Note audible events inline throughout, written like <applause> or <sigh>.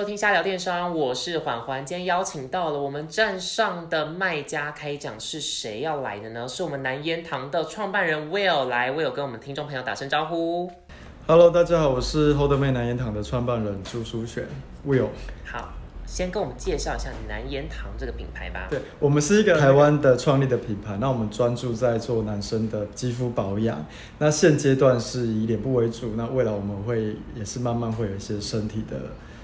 收听瞎聊电商，我是缓缓。今天邀请到了我们站上的卖家开讲，是谁要来的呢？是我们南烟堂的创办人 Will 来，Will 跟我们听众朋友打声招呼。Hello，大家好，我是 Hold 妹南烟堂的创办人朱淑璇 Will。好，先跟我们介绍一下南烟堂这个品牌吧。对，我们是一个台湾的创立的品牌，那我们专注在做男生的肌肤保养。那现阶段是以脸部为主，那未来我们会也是慢慢会有一些身体的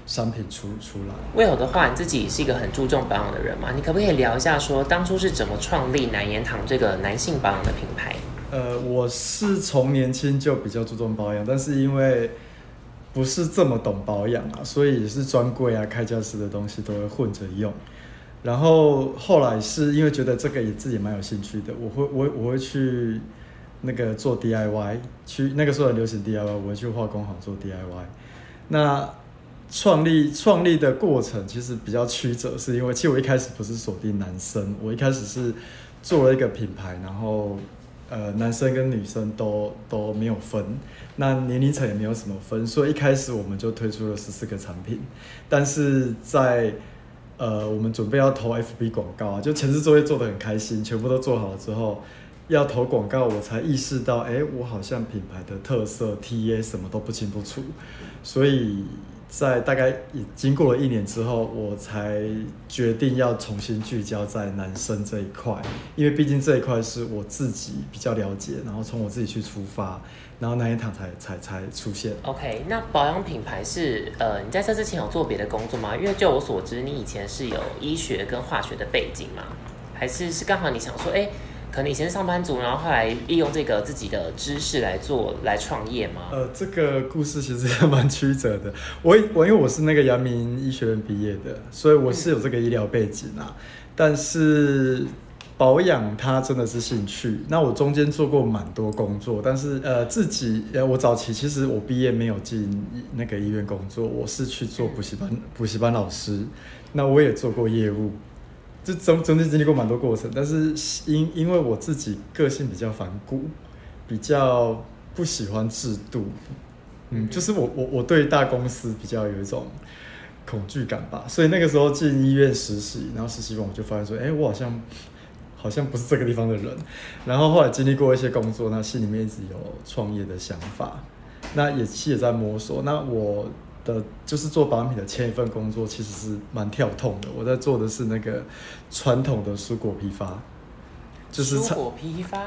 商品出出来。Will 的话，你自己是一个很注重保养的人嘛？你可不可以聊一下说当初是怎么创立南烟堂这个男性保养的品牌？呃，我是从年轻就比较注重保养，但是因为不是这么懂保养啊，所以也是专柜啊、开架式的东西都会混着用。然后后来是因为觉得这个也自己蛮有兴趣的，我会我我会去那个做 DIY，去那个时候很流行 DIY，我会去化工行做 DIY。那创立创立的过程其实比较曲折，是因为其实我一开始不是锁定男生，我一开始是做了一个品牌，然后呃男生跟女生都都没有分，那年龄层也没有什么分，所以一开始我们就推出了十四个产品，但是在呃我们准备要投 FB 广告啊，就前置作业做得很开心，全部都做好了之后。要投广告，我才意识到，哎、我好像品牌的特色、TA 什么都不清不楚，所以在大概已经过了一年之后，我才决定要重新聚焦在男生这一块，因为毕竟这一块是我自己比较了解，然后从我自己去出发，然后那一堂才才才出现。OK，那保养品牌是呃，你在这之前有做别的工作吗？因为就我所知，你以前是有医学跟化学的背景嘛，还是是刚好你想说，哎、可能以前是上班族，然后后来利用这个自己的知识来做来创业吗？呃，这个故事其实也蛮曲折的。我我因为我是那个阳明医学院毕业的，所以我是有这个医疗背景啊。但是保养它真的是兴趣。那我中间做过蛮多工作，但是呃自己呃我早期其实我毕业没有进那个医院工作，我是去做补习班补习班老师。那我也做过业务。这中中间经历过蛮多过程，但是因因为我自己个性比较反骨，比较不喜欢制度，嗯，就是我我我对大公司比较有一种恐惧感吧，所以那个时候进医院实习，然后实习完我就发现说，哎、我好像好像不是这个地方的人，然后后来经历过一些工作，那心里面一直有创业的想法，那也其也在摸索，那我。的就是做保养品的前一份工作其实是蛮跳痛的，我在做的是那个传统的蔬果批发，就是蔬果批发，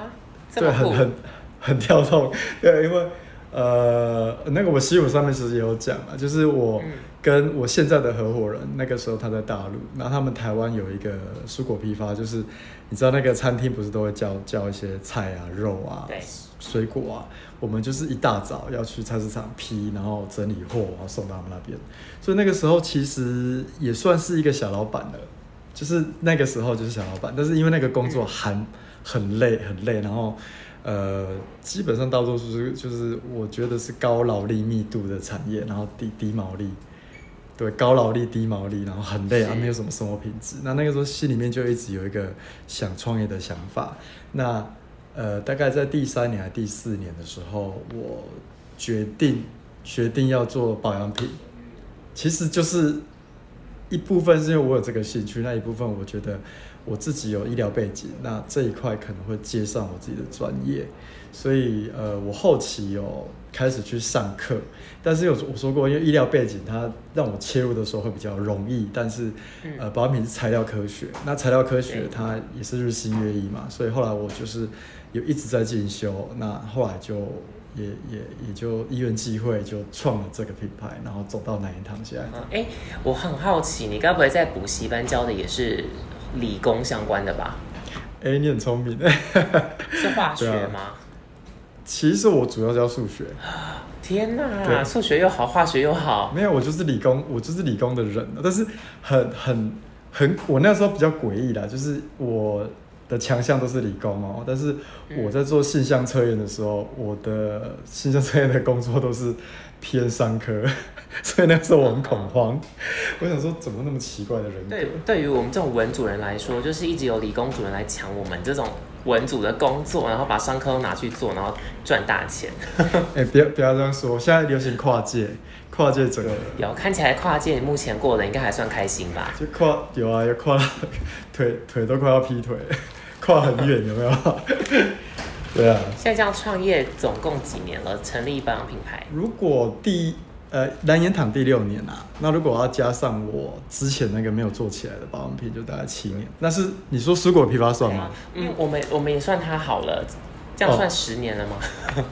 对，很很很跳痛，对，因为呃，那个我西武上面其实也有讲啊，就是我嗯。跟我现在的合伙人，那个时候他在大陆，然后他们台湾有一个蔬果批发，就是你知道那个餐厅不是都会叫叫一些菜啊、肉啊对、水果啊，我们就是一大早要去菜市场批，然后整理货，然后送到他们那边，所以那个时候其实也算是一个小老板了。就是那个时候就是小老板，但是因为那个工作很很累很累，然后呃，基本上大多数是就是我觉得是高劳力密度的产业，然后低低毛利，对，高劳力低毛利，然后很累啊，是没有什么生活品质。那那个时候心里面就一直有一个想创业的想法。那呃，大概在第三年还第四年的时候，我决定决定要做保养品，其实就是一部分是因为我有这个兴趣，那一部分我觉得我自己有医疗背景，那这一块可能会接上我自己的专业，所以呃，我后期有开始去上课，但是有我说过，因为医疗背景它让我切入的时候会比较容易，但是嗯。呃，保养品是材料科学，那材料科学它也是日新月异嘛，所以后来我就是有一直在进修，那后来就。也也也就因缘际会就创了这个品牌，然后走到南一堂现在。嗯哎、我很好奇，你该不会在补习班教的也是理工相关的吧？哎、你很聪明。<laughs> 是化学吗？其实我主要教数学，<gasps> 天哪，对数学又好，化学又好，没有，我就是理工，我就是理工的人，但是很很很，我那时候比较诡异啦，就是我的强项都是理工哦，但是我在做性向测验的时候，我的性向测验的工作都是偏商科，<laughs> 所以那时候我很恐慌，我想说怎么那么奇怪的人格？对，对于我们这种文主人来说，就是一直有理工主人来抢我们这种文组的工作，然后把商科都拿去做，然后赚大钱。<laughs> 哎、不要不要这样说，现在流行跨界，跨界整个，有看起来跨界目前过得应该还算开心吧？就跨有啊，有跨 <laughs> 腿腿都快要劈腿，跨很远有没有？<laughs> 对啊，现在这样创业总共几年了？成立保养品牌？如果第呃蓝颜堂第六年啊，那如果要加上我之前那个没有做起来的保养品，就大概七年。那是你说蔬果批发算吗？嗯，我们我们也算它好了，这样算十年了吗？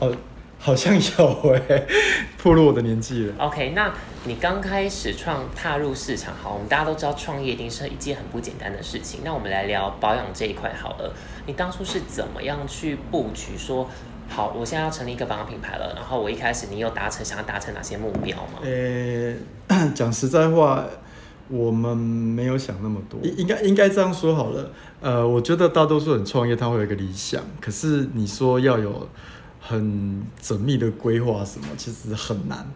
哦。好像有哎，<laughs> 暴露我的年纪了。OK，那你刚开始创踏入市场，好，我们大家都知道创业一定是一件很不简单的事情。那我们来聊保养这一块好了。你当初是怎么样去布局？说好，我现在要成立一个保养品牌了。然后我一开始你有达成想要达成哪些目标吗？呃，<clears throat> 讲实在话，我们没有想那么多。应应该应该这样说好了。呃，我觉得大多数人创业他会有一个理想，可是你说要有。很缜密的规划什么，其实很难，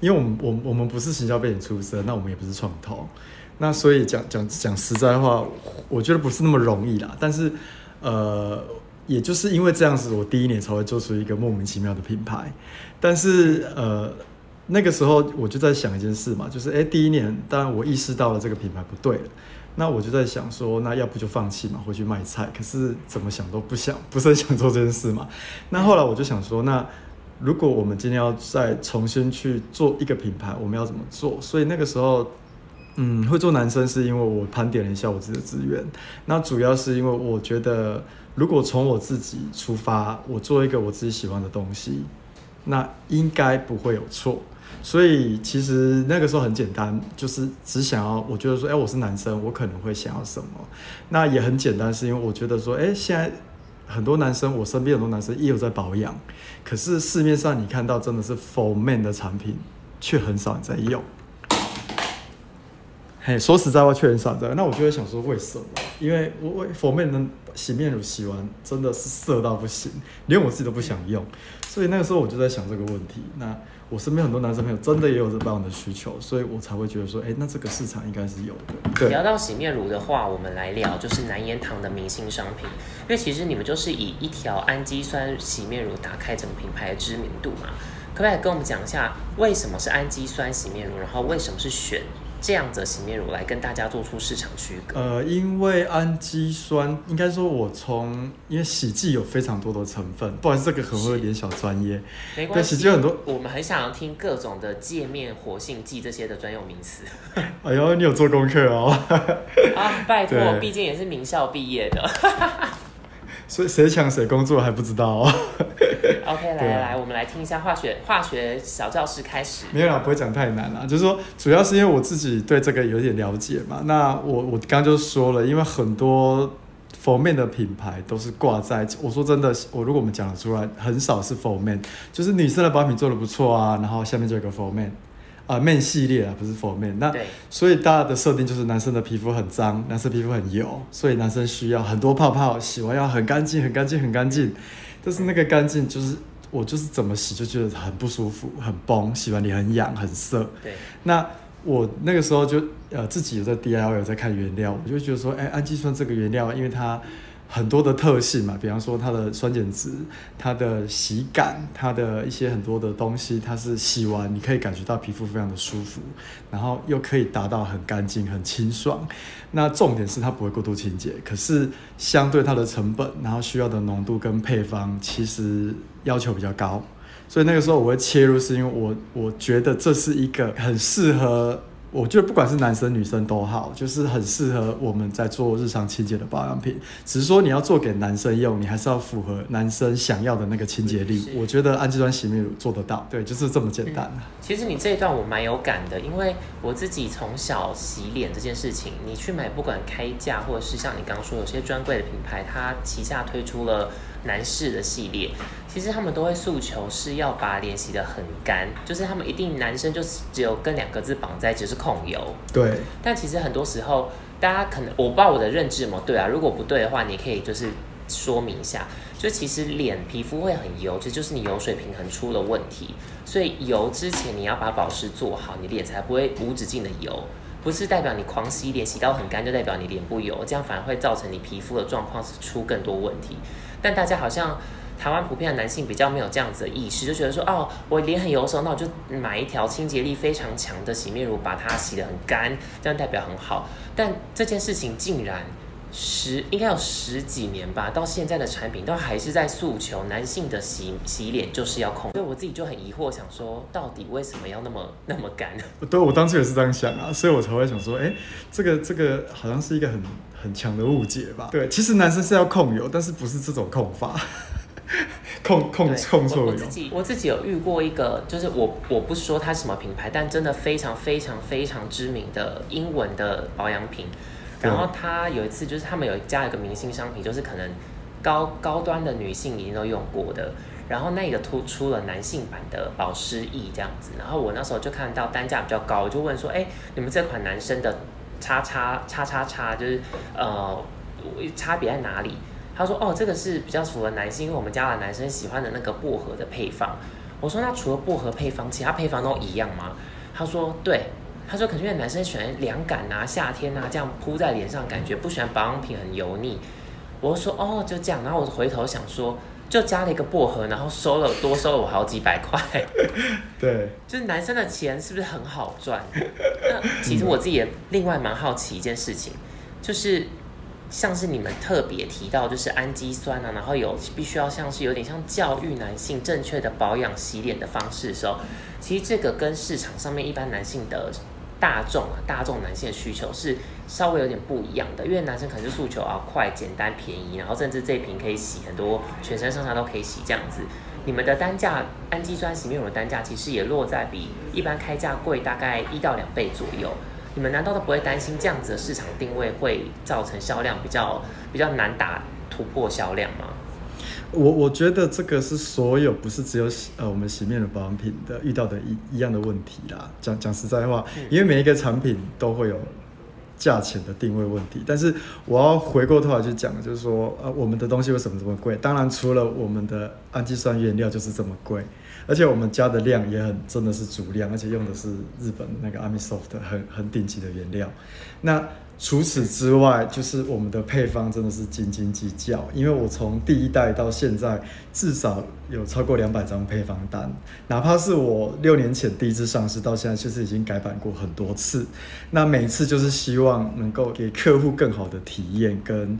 因为我们我我们不是行销背景出身，那我们也不是创投，那所以讲讲讲实在话，我觉得不是那么容易啦。但是，呃，也就是因为这样子，我第一年才会做出一个莫名其妙的品牌。但是，呃，那个时候我就在想一件事嘛，就是哎，第一年当然我意识到了这个品牌不对了。那我就在想说，那要不就放弃嘛，回去卖菜。可是怎么想都不想，不是很想做这件事嘛。<laughs> 那后来我就想说，那如果我们今天要再重新去做一个品牌，我们要怎么做？所以那个时候，嗯，会做男生是因为我盘点了一下我自己的资源。那主要是因为我觉得，如果从我自己出发，我做一个我自己喜欢的东西，那应该不会有错。所以其实那个时候很简单，就是只想要，我觉得说，哎，我是男生，我可能会想要什么？那也很简单，是因为我觉得说，哎，现在很多男生，我身边很多男生也有在保养，可是市面上你看到真的是 for man 的产品，却很少人在用。嘿，说实在话，确很少在。那我就会想说，为什么？因为我我 for man 的洗面乳洗完真的是涩到不行，连我自己都不想用。所以那个时候我就在想这个问题。那我身边很多男生朋友真的也有这保养的需求，所以我才会觉得说，哎，那这个市场应该是有的。聊到洗面乳的话，我们来聊就是南岩堂的明星商品，因为其实你们就是以一条氨基酸洗面乳打开整个品牌的知名度嘛，可不可以跟我们讲一下为什么是氨基酸洗面乳，然后为什么是选？这样子洗面乳来跟大家做出市场区隔。呃，因为氨基酸，应该说我从因为洗剂有非常多的成分，不好意思，这个可能会有点小专业。没关系，洗剂很多，我们很想要听各种的界面活性剂这些的专用名词。<laughs> 哎呦，你有做功课哦。<laughs> 啊，拜托，<laughs> 毕竟也是名校毕业的。所以谁抢谁工作还不知道哦。<laughs> OK，来来来，我们来听一下化学化学小教室开始。没有啦，不会讲太难啦，就是说主要是因为我自己对这个有点了解嘛。那我我刚刚就说了，因为很多佛面的品牌都是挂在，我说真的，我如果我们讲得出来，很少是佛面，就是女生的保养品做的不错啊，然后下面就有个佛面。啊，man 系列啊，不是 for man。那所以大家的设定就是男生的皮肤很脏，男生皮肤很油，所以男生需要很多泡泡，洗完要很干净、很干净、很干净。但是那个干净就是我就是怎么洗就觉得很不舒服、很崩，洗完脸很痒、很涩。对。那我那个时候就呃自己有在 DIY 有在看原料，我就觉得说，哎，氨基酸这个原料，因为它。很多的特性嘛，比方说它的酸碱值、它的洗感、它的一些很多的东西，它是洗完你可以感觉到皮肤非常的舒服，然后又可以达到很干净、很清爽。那重点是它不会过度清洁，可是相对它的成本，然后需要的浓度跟配方其实要求比较高，所以那个时候我会切入，是因为我我觉得这是一个很适合。我觉得不管是男生女生都好，就是很适合我们在做日常清洁的保养品。只是说你要做给男生用，你还是要符合男生想要的那个清洁力。我觉得氨基酸洗面乳做得到，对，就是这么简单。其实你这一段我蛮有感的，因为我自己从小洗脸这件事情，你去买不管开价或者是像你刚刚说有些专柜的品牌，它旗下推出了。男士的系列，其实他们都会诉求是要把脸洗得很干，就是他们一定男生就只有跟两个字绑在一起是控油。对。但其实很多时候，大家可能我不知道我的认知吗？对啊，如果不对的话，你可以就是说明一下。就其实脸皮肤会很油，其实就是你油水平衡出了问题。所以油之前你要把保湿做好，你脸才不会无止境的油。不是代表你狂洗脸洗到很干就代表你脸不油，这样反而会造成你皮肤的状况是出更多问题。但大家好像台湾普遍的男性比较没有这样子的意识，就觉得说，哦，我脸很油的时候，那我就买一条清洁力非常强的洗面乳，把它洗得很干，这样代表很好。但这件事情竟然十应该有十几年吧，到现在的产品都还是在诉求男性的洗洗脸就是要控，所以我自己就很疑惑，想说到底为什么要那么那么干？对，我当时也是这样想啊，所以我才会想说，哎，这个这个好像是一个很很强的误解吧？对，其实男生是要控油，但是不是这种控法。<laughs> 控控控错我自己我自己有遇过一个，就是我我不说它什么品牌，但真的非常非常非常知名的英文的保养品。然后他有一次就是他们有加一个明星商品，就是可能高高端的女性已经都用过的。然后那个突出了男性版的保湿液这样子。然后我那时候就看到单价比较高，我就问说：哎，你们这款男生的叉叉叉叉叉，就是呃差别在哪里？他说：“哦，这个是比较符合男性，因为我们家的男生喜欢的那个薄荷的配方。”我说：“那除了薄荷配方，其他配方都一样吗？”他说：“对。”他说：“可是因为男生喜欢凉感啊，夏天啊这样铺在脸上，感觉不喜欢保养品很油腻。”我说：“哦，就这样。”然后我回头想说，就加了一个薄荷，然后收了多收了我好几百块。<laughs> 对，就是男生的钱是不是很好赚？<laughs> 那其实我自己也另外蛮好奇一件事情，就是。像是你们特别提到，就是氨基酸啊，然后有必须要像是有点像教育男性正确的保养洗脸的方式的时候，其实这个跟市场上面一般男性的大众啊，大众男性的需求是稍微有点不一样的，因为男生可能是诉求啊快、简单、便宜，然后甚至这一瓶可以洗很多，全身上下都可以洗这样子。你们的单价氨基酸洗面乳的单价其实也落在比一般开价贵大概一到两倍左右。你们难道都不会担心这样子的市场定位会造成销量比较比较难打突破销量吗？我我觉得这个是所有不是只有洗呃我们洗面乳保养品的遇到的一一样的问题啦。讲讲实在话，因为每一个产品都会有价钱的定位问题。但是我要回过头来去讲，就是说呃我们的东西为什么这么贵？当然除了我们的氨基酸原料就是这么贵。而且我们加的量也很真的是足量，而且用的是日本那个 Amisoft 很很顶级的原料。那除此之外，就是我们的配方真的是斤斤计较，因为我从第一代到现在至少有超过两百张配方单，哪怕是我六年前第一次上市到现在，其实已经改版过很多次。那每次就是希望能够给客户更好的体验跟。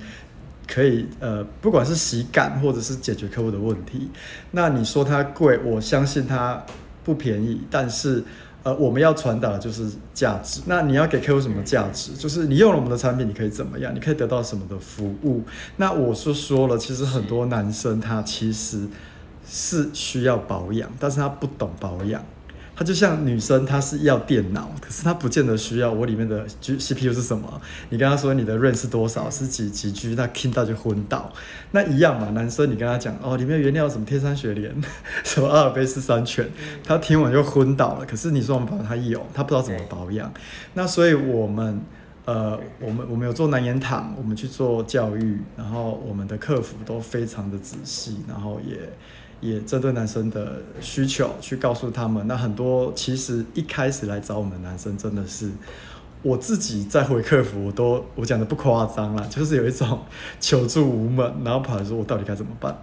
可以，呃，不管是洗感或者是解决客户的问题，那你说它贵，我相信它不便宜，但是，呃，我们要传达的就是价值。那你要给客户什么价值？就是你用了我们的产品，你可以怎么样？你可以得到什么的服务？那我是说了，其实很多男生他其实是需要保养，但是他不懂保养。它就像女生，她是要电脑，可是她不见得需要我里面的 G C P U 是什么。你跟她说你的 RAM 是多少，是几几 G，那听到就昏倒。那一样嘛，男生你跟他讲哦，里面原料什么天山雪莲，什么阿尔卑斯山泉，他听完就昏倒了。可是你说我们保他有，他不知道怎么保养。那所以我们呃，我们我们有做南研堂，我们去做教育，然后我们的客服都非常的仔细，然后也。也针对男生的需求去告诉他们，那很多其实一开始来找我们的男生真的是，我自己在回客服，我都 <laughs> 我讲的不夸张啦，就是有一种求助无门，然后跑来说我到底该怎么办？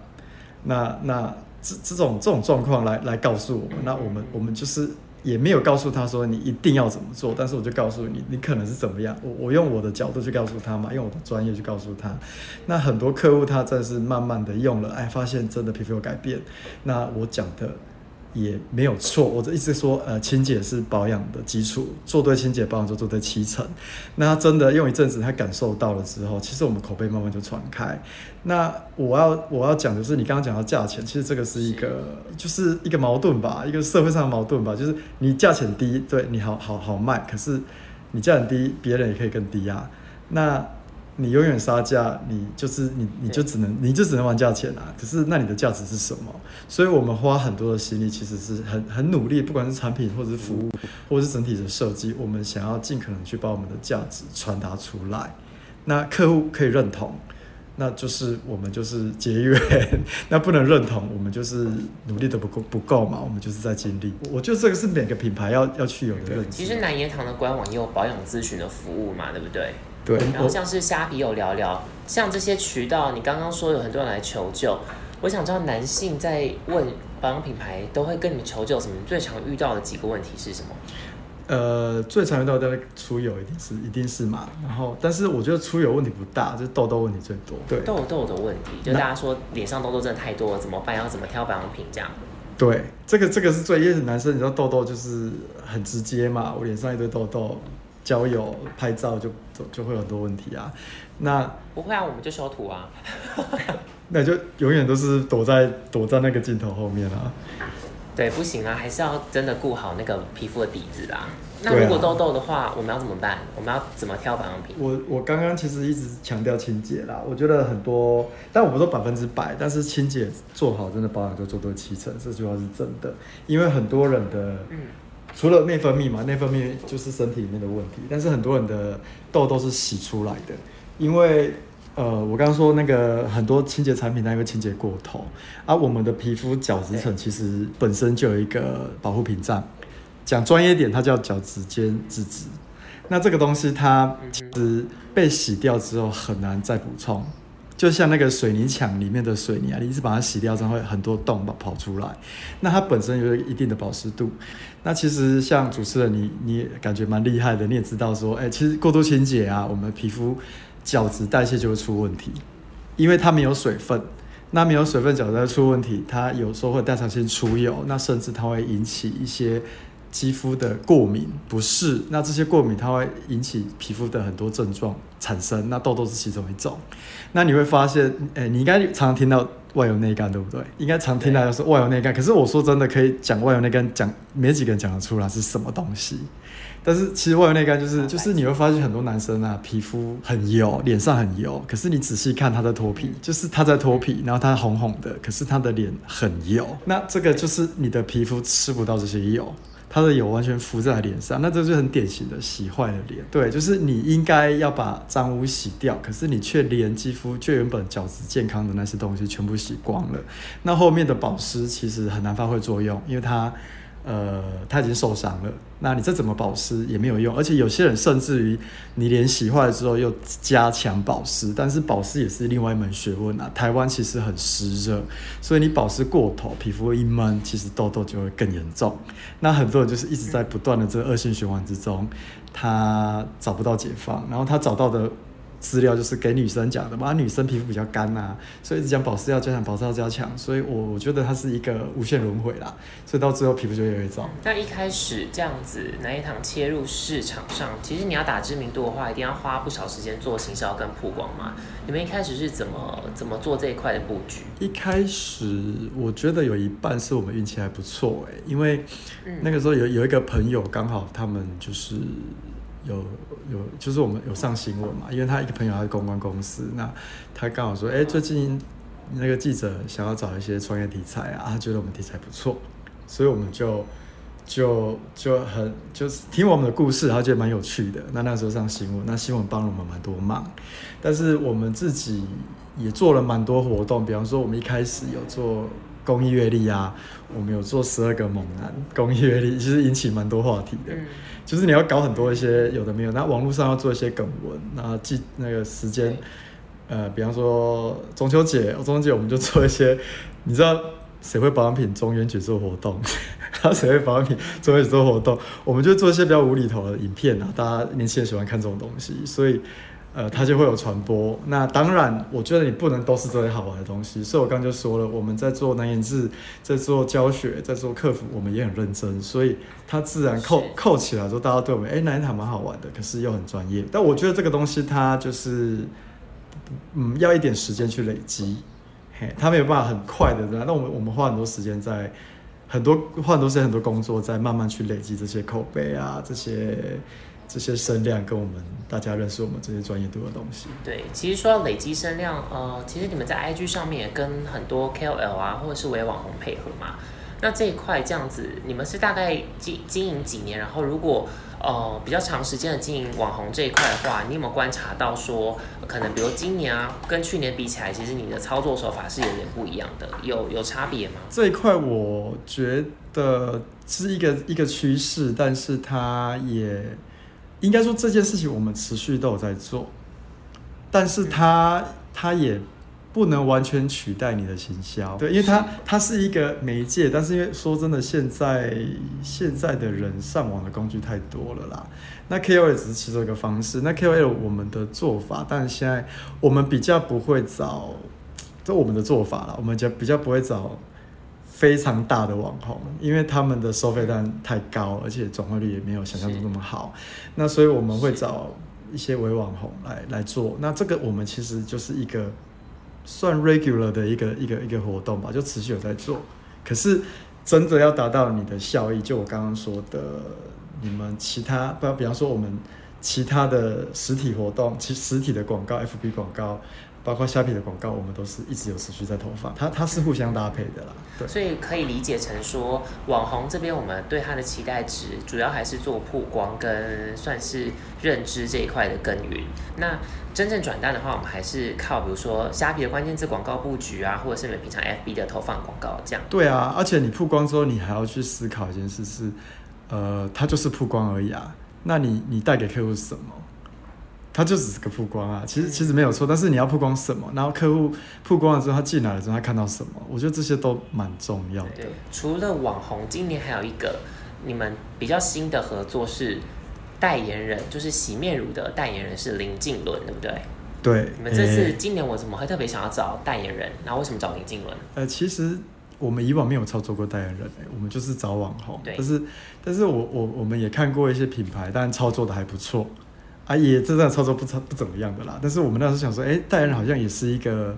那那这这种这种状况来来告诉我们，那我们我们就是。也没有告诉他说你一定要怎么做，但是我就告诉你，你可能是怎么样。我我用我的角度去告诉他嘛，用我的专业去告诉他。那很多客户他真是慢慢的用了，哎，发现真的皮肤有改变。那我讲的。也没有错，我的意思说，呃，清洁是保养的基础，做对清洁保养就做对七成。那他真的用一阵子，他感受到了之后，其实我们口碑慢慢就传开。那我要我要讲的是，你刚刚讲到价钱，其实这个是一个就是一个矛盾吧，一个社会上的矛盾吧，就是你价钱低，对你好好好卖，可是你价钱低，别人也可以更低啊。那你永远杀价，你就是你，你就只能，你就只能玩价钱啊。可是那你的价值是什么？所以我们花很多的心力，其实是很很努力，不管是产品或者是服务，或者是整体的设计，我们想要尽可能去把我们的价值传达出来。那客户可以认同，那就是我们就是结缘；<laughs> 那不能认同，我们就是努力的不够不够嘛，我们就是在尽力。我觉得这个是每个品牌要要去有的认知。其实南岩堂的官网也有保养咨询的服务嘛，对不对？对，然后像是虾皮有聊聊，像这些渠道，你刚刚说有很多人来求救，我想知道男性在问保养品牌都会跟你们求救什么？最常遇到的几个问题是什么？呃，最常遇到的出油一定是一定是嘛，然后但是我觉得出油问题不大，就是痘痘问题最多。对，痘痘的问题，就大家说脸上痘痘真的太多了，怎么办？要怎么挑保养品这样？对，这个这个是最，因为男生你知道痘痘就是很直接嘛，我脸上一堆痘痘，交友拍照就就就会有很多问题啊。那不会啊，我们就修图啊。<laughs> 那就永远都是躲在躲在那个镜头后面啊。对，不行啊，还是要真的顾好那个皮肤的底子啦。那如果痘痘的话，我们要怎么办？我们要怎么挑保养品？我我刚刚其实一直强调清洁啦，我觉得很多，但我不说百分之百，但是清洁做好，真的保养就做到七成，这句话是真的。因为很多人的，嗯除了内分泌嘛，内分泌就是身体里面的问题，但是很多人的痘痘是洗出来的，因为呃，我刚刚说那个很多清洁产品它因为清洁过头，啊，我们的皮肤角质层其实本身就有一个保护屏障，讲专业点，它叫角质间脂质。那这个东西它其实被洗掉之后很难再补充，就像那个水泥墙里面的水泥啊，你一直把它洗掉之后会很多洞跑跑出来，那它本身有一定的保湿度。那其实像主持人你你也感觉蛮厉害的，你也知道说，哎、其实过度清洁啊，我们皮肤角质代谢就会出问题，因为它没有水分。那没有水分角质会出问题，它有时候会代偿性出油，那甚至它会引起一些肌肤的过敏不适。那这些过敏它会引起皮肤的很多症状产生，那痘痘是其中一种。那你会发现，哎、你应该常常听到外油内干，对不对？应该常听到说外油内干，可是我说真的，可以讲外油内干，讲没几个人讲得出来是什么东西。但是其实外油内干就是就是你会发现很多男生啊，皮肤很油，脸上很油，可是你仔细看他在脱皮，就是他在脱皮，然后他红红的，可是他的脸很油，那这个就是你的皮肤吃不到这些油。它的油完全浮在脸上，那这就是很典型的洗坏的脸。对，就是你应该要把脏污洗掉，可是你却连肌肤就原本角质健康的那些东西全部洗光了。那后面的保湿其实很难发挥作用，因为它呃他已经受伤了。那你再怎么保湿也没有用，而且有些人甚至于你脸洗坏了之后又加强保湿，但是保湿也是另外一门学问啊。台湾其实很湿热，所以你保湿过头，皮肤一闷，其实痘痘就会更严重。那很多人就是一直在不断的这个恶性循环之中，他找不到解放，然后他找到的资料就是给女生讲的嘛，女生皮肤比较干呐、所以一直讲保湿要加强，保湿要加强，所以我我觉得它是一个无限轮回啦，所以到最后皮肤就越来越糟。那一开始这样子奶一堂切入市场上，其实你要打知名度的话，一定要花不少时间做行销跟曝光嘛。你们一开始是怎么怎么做这一块的布局？一开始我觉得有一半是我们运气还不错哎，因为嗯那个时候有有一个朋友刚好他们就是有有就是我们有上新闻嘛，因为他一个朋友他是公关公司，那他刚好说哎、最近那个记者想要找一些创业题材啊，他觉得我们题材不错，所以我们就就就很就是听我们的故事，他觉得蛮有趣的。那那时候上新闻，那新闻帮了我们蛮多忙，但是我们自己也做了蛮多活动，比方说我们一开始有做公益阅历啊，我们有做十二个猛男公益阅历，其实引起蛮多话题的。嗯，就是你要搞很多一些有的没有，那网络上要做一些梗文，那记那个时间，呃，比方说中秋节，中秋节我们就做一些，你知道谁会保养品中元节做活动，<laughs> 然后谁会保养品中元节做活动，我们就做一些比较无厘头的影片啊，大家年轻人喜欢看这种东西，所以。呃，它就会有传播。那当然，我觉得你不能都是这些好玩的东西。所以我刚刚就说了，我们在做难言志，在做教学，在做客服，我们也很认真，所以它自然扣扣起来之后，大家对我们哎南一堂蛮好玩的，可是又很专业。但我觉得这个东西它就是，嗯，要一点时间去累积，嘿，它没有办法很快的。那我们我们花很多时间在很多花很多时间很多工作在慢慢去累积这些口碑啊，这些这些声量，跟我们大家认识我们这些专业度的东西。对，其实说到累积声量，呃，其实你们在 IG 上面也跟很多 KOL 啊，或者是微网红配合嘛。那这一块这样子，你们是大概经经营几年？然后如果呃比较长时间的经营网红这一块的话，你有没有观察到说，呃可能比如今年啊，跟去年比起来，其实你的操作手法是有点不一样的，有有差别吗？这一块我觉得是一个一个趋势，但是它也应该说这件事情我们持续都有在做，但是它它也不能完全取代你的行销，对，因为它它是一个媒介，但是因为说真的，现在现在的人上网的工具太多了啦。那 KOL 只是其中一个方式，那 KOL 我们的做法，但现在我们比较不会找，这我们的做法啦，我们就比较不会找非常大的网红，因为他们的收费单太高，而且转化率也没有想象中那么好。那所以我们会找一些伪网红来来做。那这个我们其实就是一个算 regular 的一个一个一个活动吧，就持续有在做。可是真的要达到你的效益，就我刚刚说的。你们其他不，比方说我们其他的实体活动，其实体的广告、FB 广告，包括虾皮的广告，我们都是一直有持续在投放，它它是互相搭配的啦。对，所以可以理解成说，网红这边我们对它的期待值，主要还是做曝光跟算是认知这一块的耕耘。那真正转单的话，我们还是靠比如说虾皮的关键字广告布局啊，或者是你们平常 FB 的投放广告这样。对啊，而且你曝光之后，你还要去思考一件事是。呃，它就是曝光而已啊。那你你带给客户什么？它就只是个曝光啊。其实其实没有错，但是你要曝光什么？然后客户曝光了之后，他进来了之后，他看到什么？我觉得这些都蛮重要的。对，除了网红，今年还有一个你们比较新的合作是代言人，就是洗面乳的代言人是林静伦，对不对？对。你们这次今年我怎么会特别想要找代言人？然后为什么找林静伦？呃，其实。我们以往没有操作过代言人我们就是找网红。但是，但是我我我们也看过一些品牌，但操作的还不错，啊，也真的操作不差不怎么样的啦。但是我们那时候想说，哎，代言人好像也是一个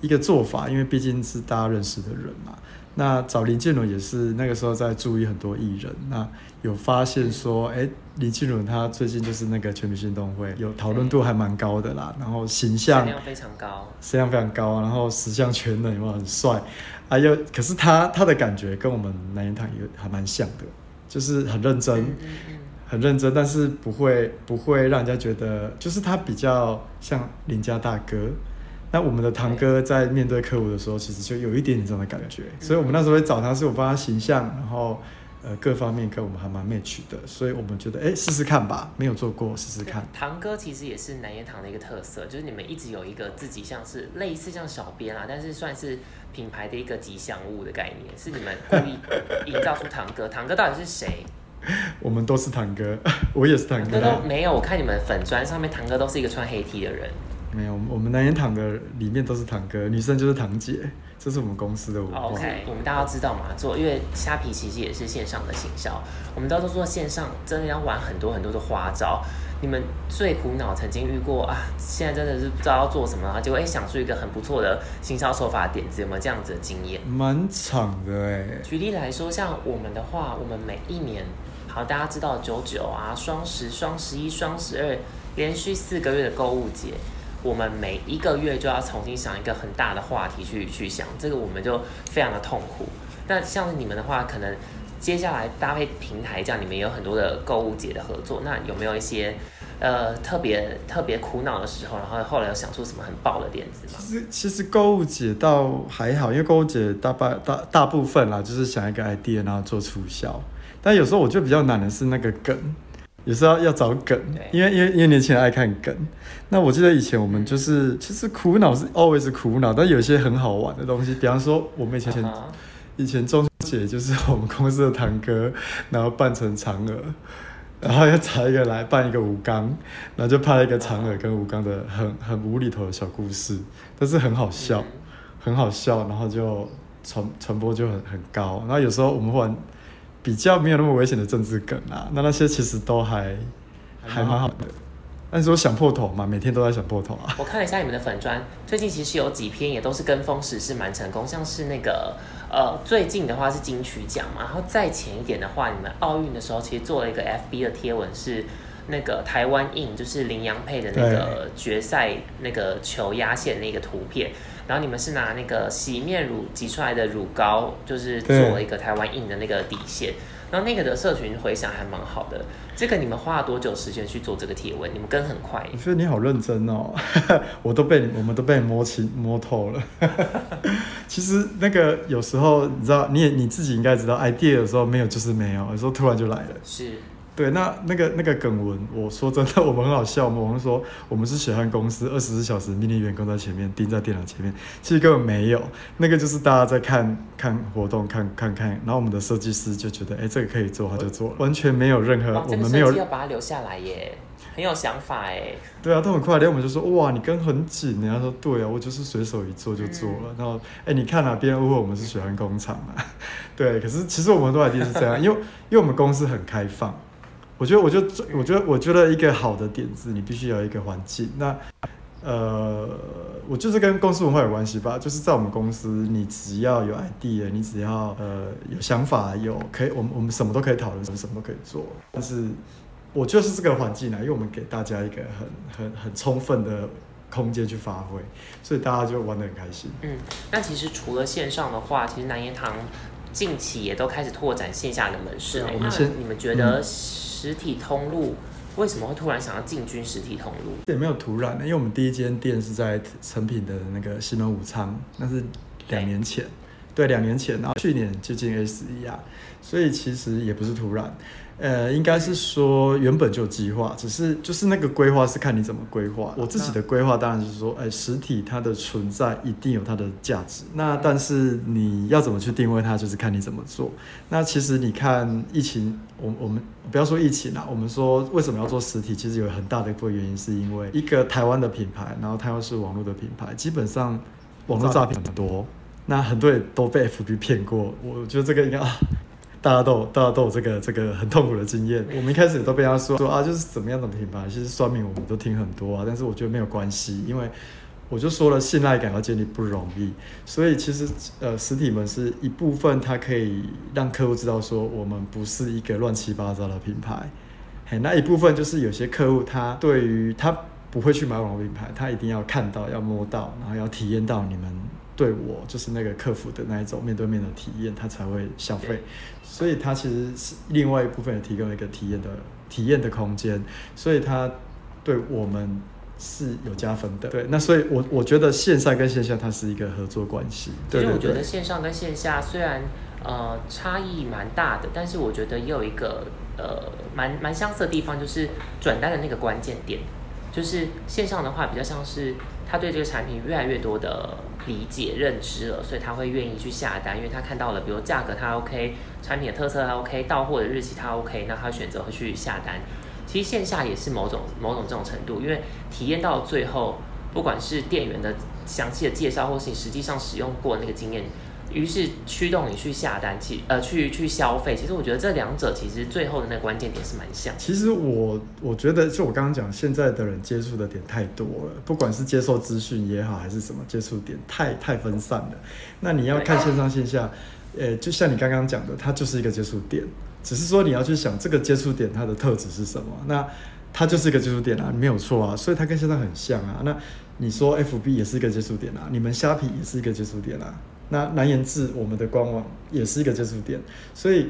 一个做法，因为毕竟是大家认识的人嘛。那找林建伦也是那个时候在注意很多艺人，那有发现说，哎，林建伦他最近就是那个全明星运动会，有讨论度还蛮高的啦。然后形象非常高，形象非常高，然后十项全能，有没有很帅？还有，可是他他的感觉跟我们南言堂也还蛮像的，就是很认真，很认真，但是不会不会让人家觉得，就是他比较像邻家大哥。那我们的堂哥在面对客户的时候，其实就有一点点这样的感觉，所以我们那时候会找他，是我帮他形象，然后。呃，各方面跟我们还蛮 match 的，所以我们觉得，哎，试试看吧，没有做过，试试看。堂哥其实也是南烟堂的一个特色，就是你们一直有一个自己像是类似像小编啊，但是算是品牌的一个吉祥物的概念，是你们故意营造出堂哥。堂哥到底是谁？<laughs> 我们都是堂哥，<laughs> 我也是堂哥。都没有，我看你们粉砖上面堂哥都是一个穿黑 T 的人。没有，我们南烟堂的里面都是堂哥，女生就是堂姐。这是我们公司的文化。OK，我们大家知道嘛，做因为虾皮其实也是线上的行销，我们都是做线上，真的要玩很多很多的花招。你们最苦恼曾经遇过啊，现在真的是不知道要做什么，然后就会想出一个很不错的行销手法点子，有没有这样子的经验？蛮长的哎。举例来说，像我们的话，我们每一年，好，大家知道九九啊、双十、双十一、双十二，连续四个月的购物节。我们每一个月就要重新想一个很大的话题去去想，这个我们就非常的痛苦。那像你们的话，可能接下来搭配平台这样，你们有很多的购物节的合作，那有没有一些呃特别特别苦恼的时候，然后后来有想出什么很爆的点子吗？其实其实购物节倒还好，因为购物节大半大大部分啦，就是想一个 idea 然后做促销，但有时候我觉得比较难的是那个梗。有时候要找梗，因为因为因为年轻人爱看梗。那我记得以前我们就是其实苦恼是 always 苦恼，但有一些很好玩的东西，比方说我们以前以前中秋节就是我们公司的堂哥，然后扮成嫦娥，然后要找一个来扮一个吴刚，然后就拍了一个嫦娥跟吴刚的很很无厘头的小故事，但是很好笑，很好笑，然后就传传播就很很高。然后有时候我们忽然。比较没有那么危险的政治梗啊，那那些其实都还还蛮好的。但是我想破头嘛，每天都在想破头啊。我看了一下你们的粉砖，最近其实有几篇也都是跟风时事蛮成功，像是那个呃最近的话是金曲奖嘛，然后再前一点的话，你们奥运的时候其实做了一个 FB 的贴文，是那个台湾印，就是林洋配的那个决赛那个球压线那个图片。然后你们是拿那个洗面乳挤出来的乳膏，就是做了一个台湾印的那个底线。然后那个的社群回响还蛮好的。这个你们花了多久时间去做这个贴文？你们跟很快。我觉得你好认真哦，<laughs> 我都被，我们都被摸清摸透了。<laughs> 其实那个有时候你知道，你也你自己应该知道，idea 有时候没有就是没有，有时候突然就来了。是。对，那那个那个梗文，我说真的，我们很好笑。我们说我们是血汗公司，二十四小时命令员工在前面盯在电脑前面，其实根本没有。那个就是大家在看看活动，看看看，然后我们的设计师就觉得，哎，这个可以做，他就做了，完全没有任何我们没有要把它留下来耶。很有想法哎，对啊，他很快连我们就说哇，你跟很紧，人家说对啊，我就是随手一做就做了。然后哎，你看哪边误会我们是血汗工厂嘛？<laughs> 对，可是其实我们都一定是这样，因为因为我们公司很开放。我觉得，我就我觉得，我觉得一个好的点子，你必须有一个环境。那呃，我就是跟公司文化有关系吧。就是在我们公司，你只要有 idea，你只要呃有想法，有可以，我们我们什么都可以讨论，什么什么都可以做。但是。我就是这个环境啊，因为我们给大家一个很很很充分的空间去发挥，所以大家就玩得很开心。嗯，那其实除了线上的话，其实南言堂近期也都开始拓展线下的门市。欸。我们先你们觉得实体通路为什么会突然想要进军实体通路？也没有突然的，因为我们第一间店是在成品的那个西门武昌，那是两年前，对，两年前，然后去年就进 S 一啊，所以其实也不是突然。呃，应该是说原本就计划，只是就是那个规划是看你怎么规划。我自己的规划当然是说，哎，实体它的存在一定有它的价值。那但是你要怎么去定位它，就是看你怎么做。那其实你看疫情，我我们不要说疫情啦，我们说为什么要做实体，其实有很大的一部分原因是因为一个台湾的品牌，然后它又是网络的品牌，基本上网络诈骗很多，那很多人都被 FB 骗过。我觉得这个应该啊。大家都有，大家都有这个这个很痛苦的经验。我们一开始都被他说说啊，就是怎么样的品牌，其实酸民我们都听很多啊。但是我觉得没有关系，因为我就说了，信赖感要建立不容易。所以其实呃，实体门是一部分，它可以让客户知道说我们不是一个乱七八糟的品牌。嘿，那一部分就是有些客户他对于他不会去买网络品牌，他一定要看到、要摸到，然后要体验到你们。对我就是那个客服的那一种面对面的体验，他才会消费，所以它其实是另外一部分也提供一个体验的体验的空间，所以它对我们是有加分的。对，那所以我我觉得线上跟线下它是一个合作关系。其实我觉得线上跟线下虽然呃差异蛮大的，但是我觉得也有一个呃蛮蛮相似的地方，就是转单的那个关键点，就是线上的话比较像是他对这个产品越来越多的。理解认知了，所以他会愿意去下单，因为他看到了，比如价格他 OK，产品的特色他 OK，到货的日期他 OK，那他选择会去下单。其实线下也是某种某种这种程度，因为体验到最后，不管是店员的详细的介绍，或是你实际上使用过那个经验。于是驱动你去下单，其呃去去消费。其实我觉得这两者其实最后的那个关键点是蛮像。其实我我觉得就我刚刚讲，现在的人接触的点太多了，不管是接受资讯也好，还是什么接触点太太分散了。那你要看线上线下，呃，就像你刚刚讲的，它就是一个接触点，只是说你要去想这个接触点它的特质是什么。那它就是一个接触点啊，没有错啊，所以它跟线上很像啊。那你说 FB 也是一个接触点啊，你们虾皮也是一个接触点啊。那南言志，我们的官网也是一个接触点，所以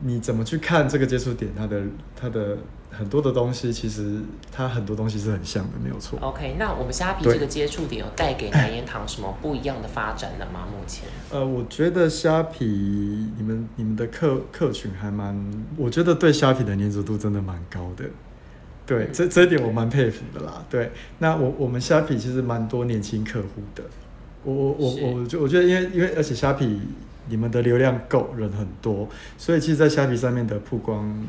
你怎么去看这个接触点？它的它的很多的东西，其实它很多东西是很像的，没有错。OK，那我们虾皮这个接触点有带给南言堂什么不一样的发展了吗？目前？呃，我觉得虾皮你们你们的客客群还蛮，我觉得对虾皮的粘着度真的蛮高的。对，这这一点我蛮佩服的啦。对，那我我们虾皮其实蛮多年轻客户的。我我我我就我觉得，因为因为而且虾皮你们的流量够，人很多，所以其实，在虾皮上面的曝光，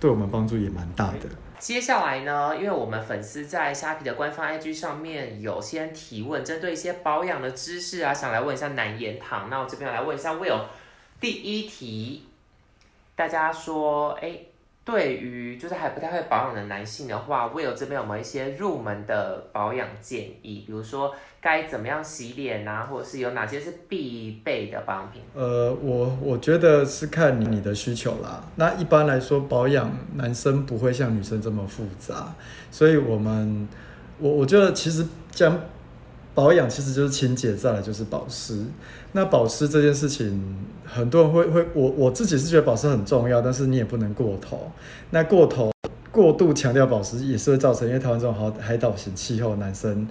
对我们帮助也蛮大的。接下来呢，因为我们粉丝在虾皮的官方 IG 上面有先提问，针对一些保养的知识啊，想来问一下南言堂。那我这边来问一下 Will，第一题，大家说，哎。对于就是还不太会保养的男性的话，Will 这边有没有一些入门的保养建议？比如说该怎么样洗脸啊，或者是有哪些是必备的保养品？呃，我我觉得是看你的需求啦。那一般来说，保养男生不会像女生这么复杂，所以我们我我觉得其实讲保养其实就是清洁，再来就是保湿。那保湿这件事情，很多人会会，我我自己是觉得保湿很重要，但是你也不能过头。那过头、过度强调保湿，也是会造成，因为台湾这种好海岛型气候，男生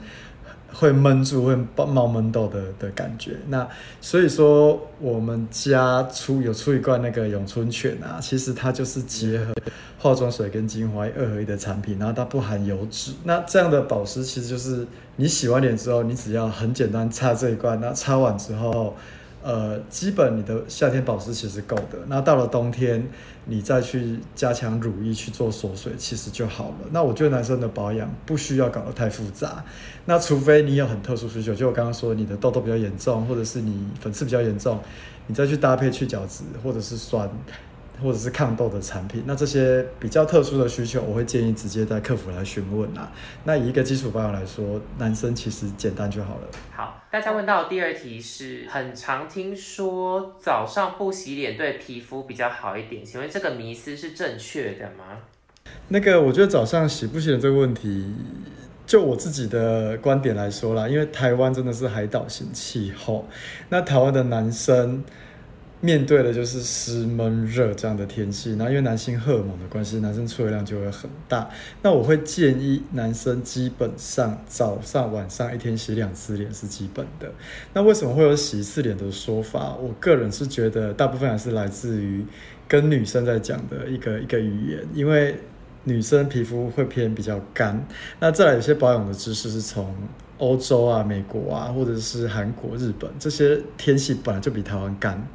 会闷住、会冒冒闷痘的的感觉。那所以说，我们家出有出一罐那个咏春泉啊，其实它就是结合化妆水跟精华二合一的产品，然后它不含油脂。那这样的保湿其实就是你洗完脸之后，你只要很简单擦这一罐，那擦完之后。呃，基本你的夏天保湿其实够的。那到了冬天，你再去加强乳液去做锁水，其实就好了。那我觉得男生的保养不需要搞得太复杂。那除非你有很特殊需求，就我刚刚说你的痘痘比较严重，或者是你粉刺比较严重，你再去搭配去角质或者是酸。或者是抗痘的产品，那这些比较特殊的需求，我会建议直接在客服来询问啊。那以一个基础保养来说，男生其实简单就好了。好，大家问到第二题是很常听说早上不洗脸对皮肤比较好一点，请问这个迷思是正确的吗？那个我觉得早上洗不洗脸这个问题，就我自己的观点来说啦，因为台湾真的是海岛型气候，那台湾的男生。面对的就是湿闷热这样的天气，那因为男性荷尔蒙的关系，男生出油量就会很大。那我会建议男生基本上早上、晚上一天洗两次脸是基本的。那为什么会有洗一次脸的说法？我个人是觉得大部分还是来自于跟女生在讲的一个一个语言，因为女生皮肤会偏比较干。那再来有些保养的知识是从欧洲啊、美国啊，或者是韩国、日本这些天气本来就比台湾干。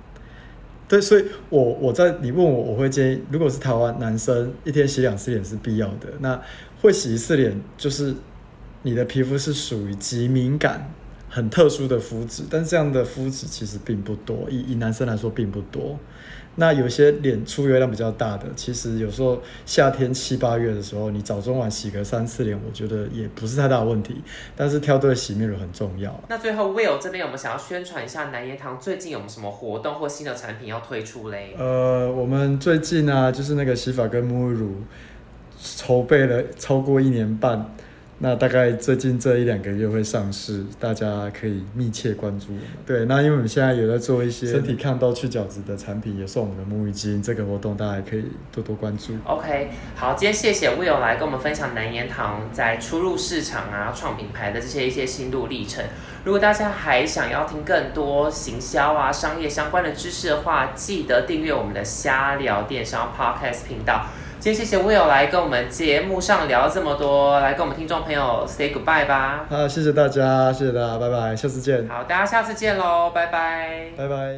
对，所以，我我在你问我，我会建议，如果是台湾男生一天洗两次脸是必要的，那会洗一次脸，就是你的皮肤是属于极敏感、很特殊的肤质，但是这样的肤质其实并不多，以以男生来说并不多。那有些脸出油量比较大的，其实有时候夏天七八月的时候，你早中晚洗个三次脸，我觉得也不是太大的问题。但是挑对洗面乳很重要。那最后 Will 这边有没有想要宣传一下南颜堂最近有没有什么活动或新的产品要推出嘞？呃，我们最近啊，就是那个洗发跟沐浴乳，筹备了超过一年半。那大概最近这一两个月会上市，大家可以密切关注。对，那因为我们现在有在做一些身体抗痘去角质的产品，也送我们的沐浴巾，这个活动大家可以多多关注。OK，好，今天谢谢 Will 来跟我们分享南颜堂在初入市场啊、创品牌的这些一些心路历程。如果大家还想要听更多行销啊、商业相关的知识的话，记得订阅我们的瞎聊电商 Podcast 频道。今天谢谢 Will 来跟我们节目上聊这么多，来跟我们听众朋友 say goodbye 吧。好，谢谢大家，谢谢大家，拜拜，下次见。好，大家下次见喽，拜拜，拜拜。